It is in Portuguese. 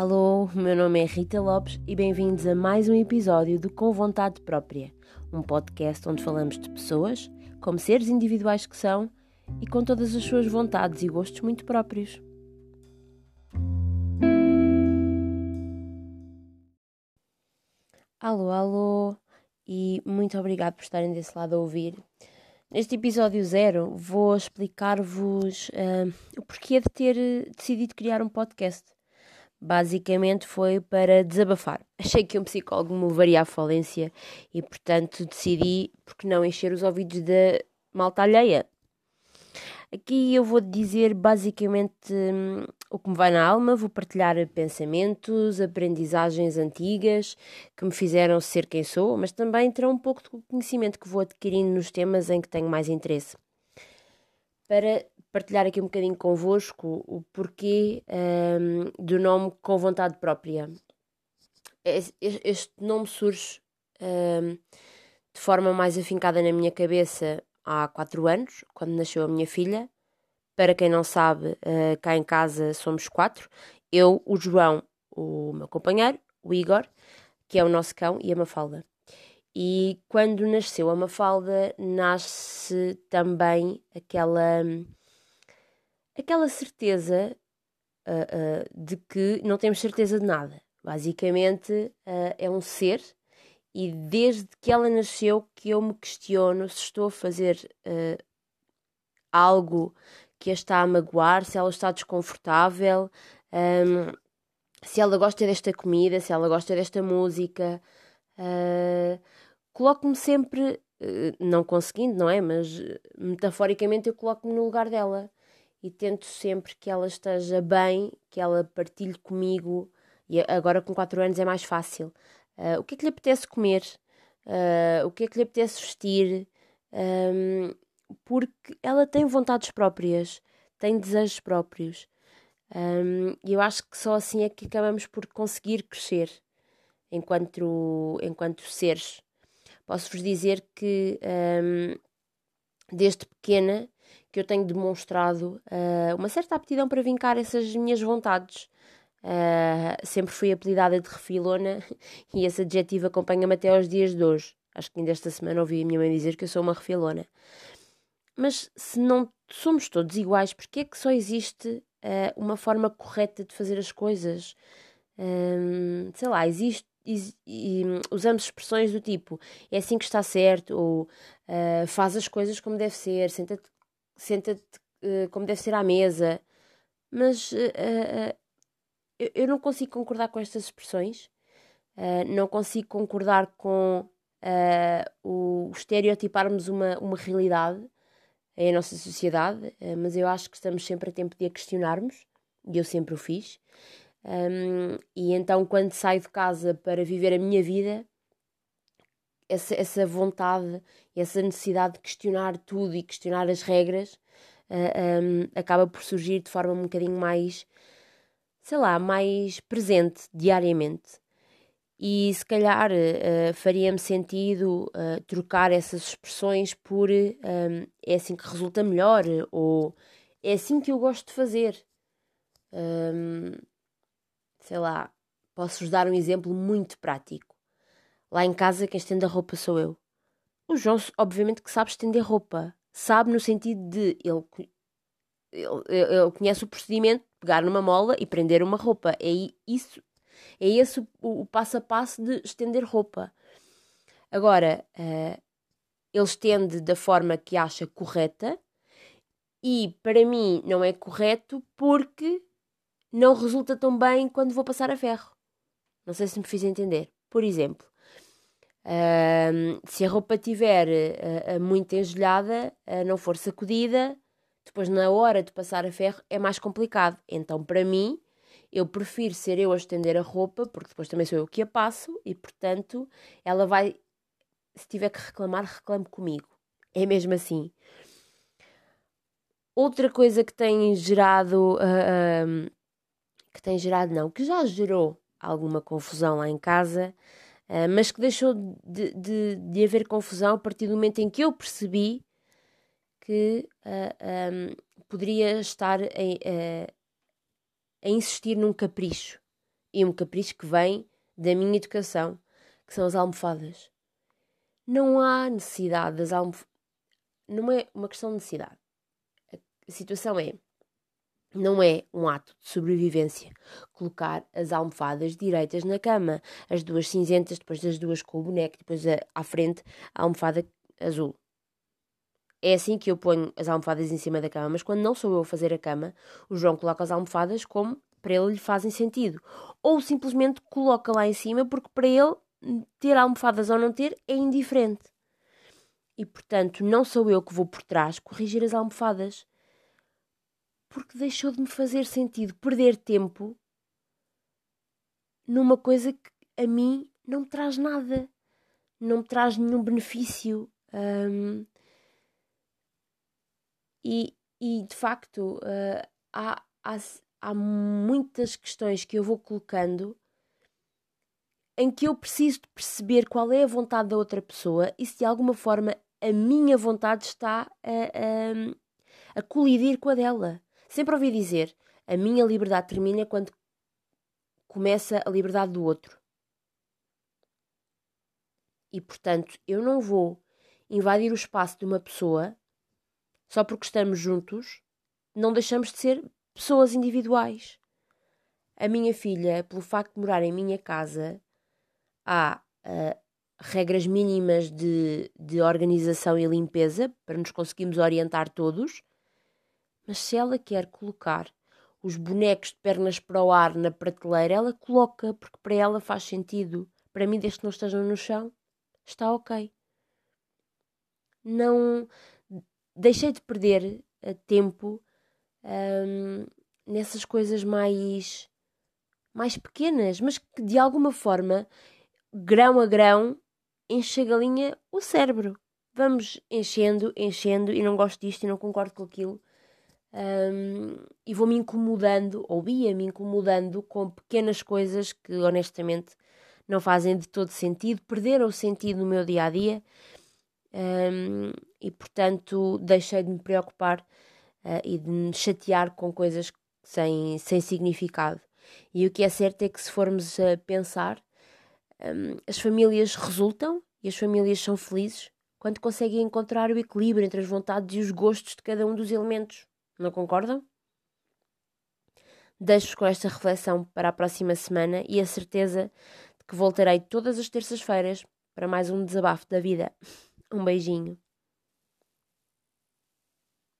Alô, meu nome é Rita Lopes e bem-vindos a mais um episódio do Com Vontade Própria, um podcast onde falamos de pessoas, como seres individuais que são e com todas as suas vontades e gostos muito próprios. Alô, alô, e muito obrigado por estarem desse lado a ouvir. Neste episódio zero vou explicar-vos uh, o porquê de ter decidido criar um podcast. Basicamente foi para desabafar. Achei que um psicólogo me levaria à falência e, portanto, decidi, porque não encher os ouvidos da malta alheia. Aqui eu vou dizer basicamente hum, o que me vai na alma, vou partilhar pensamentos, aprendizagens antigas que me fizeram ser quem sou, mas também terá um pouco de conhecimento que vou adquirindo nos temas em que tenho mais interesse. Para partilhar aqui um bocadinho convosco o porquê um, do nome Com Vontade Própria. Este nome surge um, de forma mais afincada na minha cabeça há quatro anos, quando nasceu a minha filha. Para quem não sabe, uh, cá em casa somos quatro: eu, o João, o meu companheiro, o Igor, que é o nosso cão, e a Mafalda. E quando nasceu a Mafalda, nasce também aquela, aquela certeza uh, uh, de que não temos certeza de nada. Basicamente, uh, é um ser, e desde que ela nasceu que eu me questiono se estou a fazer algo que a está a magoar, se ela está desconfortável, um, se ela gosta desta comida, se ela gosta desta música. Coloco-me sempre, não conseguindo, não é? Mas metaforicamente eu coloco-me no lugar dela e tento sempre que ela esteja bem, que ela partilhe comigo. E agora com 4 anos é mais fácil. Uh, o que é que lhe apetece comer? o que é que lhe apetece vestir? Um, porque ela tem vontades próprias, tem desejos próprios. Um, e eu acho que só assim é que acabamos por conseguir crescer enquanto, enquanto seres. Posso-vos dizer que um, desde pequena que eu tenho demonstrado uh, uma certa aptidão para vincar essas minhas vontades. Uh, sempre fui apelidada de refilona e esse adjetivo acompanha-me até aos dias de hoje. Acho que ainda esta semana ouvi a minha mãe dizer que eu sou uma refilona. Mas se não somos todos iguais, porque é que só existe uh, uma forma correta de fazer as coisas? Um, sei lá, existe. E, usamos expressões do tipo é assim que está certo, ou uh, faz as coisas como deve ser, senta-te senta uh, como deve ser à mesa. Mas eu, eu, não consigo concordar com estas expressões, não consigo concordar com o estereotiparmos uma, uma realidade a nossa sociedade, mas eu acho que estamos sempre a tempo de a questionarmos, e eu sempre o fiz. Um, e então, quando saio de casa para viver a minha vida, essa, essa vontade, essa necessidade de questionar tudo e questionar as regras uh, um, acaba por surgir de forma um bocadinho mais, sei lá, mais presente diariamente e se calhar uh, faria-me sentido uh, trocar essas expressões por um, é assim que resulta melhor ou é assim que eu gosto de fazer. Um, sei lá, posso-vos dar um exemplo muito prático. Lá em casa, quem estende a roupa sou eu. O João, obviamente, que sabe estender roupa. Sabe no sentido de ele, ele, ele conhece o procedimento de pegar numa mola e prender uma roupa. É isso é esse o, o passo a passo de estender roupa. Agora, uh, ele estende da forma que acha correta e para mim não é correto porque não resulta tão bem quando vou passar a ferro. Não sei se me fiz entender. Por exemplo, se a roupa estiver uh, muito engelhada, uh, não for sacudida, depois na hora de passar a ferro é mais complicado. Então, para mim, eu prefiro ser eu a estender a roupa, porque depois também sou eu que a passo e, portanto, ela vai. Se tiver que reclamar, reclame comigo. É mesmo assim. Outra coisa que tem gerado. Uh, que tem gerado, não, que já gerou alguma confusão lá em casa, uh, mas que deixou de, de, de, haver confusão a partir do momento em que eu percebi que um, poderia estar a insistir num capricho e um capricho que vem da minha educação, que são as almofadas. Não há necessidade das almofadas. Não é uma questão de necessidade. A situação é não é um ato de sobrevivência colocar as almofadas direitas na cama, as duas cinzentas, depois das duas com o boneco, depois a, à frente a almofada azul. É assim que eu ponho as almofadas em cima da cama, mas quando não sou eu a fazer a cama, o João coloca as almofadas como para ele lhe fazem sentido. Ou simplesmente coloca lá em cima porque para ele ter almofadas ou não ter é indiferente. E portanto, não sou eu que vou por trás corrigir as almofadas porque deixou de me fazer sentido perder tempo numa coisa que a mim não me traz nada, não me traz nenhum benefício. Um, e, e de facto, uh, há, há, há muitas questões que eu vou colocando em que eu preciso de perceber qual é a vontade da outra pessoa e se de alguma forma a minha vontade está a, a, a colidir com a dela. Sempre ouvi dizer: a minha liberdade termina quando começa a liberdade do outro. E portanto, eu não vou invadir o espaço de uma pessoa só porque estamos juntos, não deixamos de ser pessoas individuais. A minha filha, pelo facto de morar em minha casa, há uh, regras mínimas de, de organização e limpeza para nos conseguirmos orientar todos mas se ela quer colocar os bonecos de pernas para o ar na prateleira, ela coloca, porque para ela faz sentido. Para mim, desde que não estejam no chão, está ok. Não deixei de perder uh, tempo nessas coisas mais mais pequenas, mas que de alguma forma, grão a grão, enche a galinha o cérebro. Vamos enchendo, enchendo, e não gosto disto e não concordo com aquilo um, e vou-me incomodando, ou ia-me incomodando com pequenas coisas que honestamente não fazem de todo sentido, perderam o sentido no meu dia a dia um, e portanto deixei de me preocupar uh, e de me chatear com coisas sem, sem significado. E o que é certo é que se formos a pensar, um, as famílias resultam e as famílias são felizes quando conseguem encontrar o equilíbrio entre as vontades e os gostos de cada um dos elementos. Não concordam? Deixo-vos com esta reflexão para a próxima semana e a certeza de que voltarei todas as terças-feiras para mais um desabafo da vida. Um beijinho.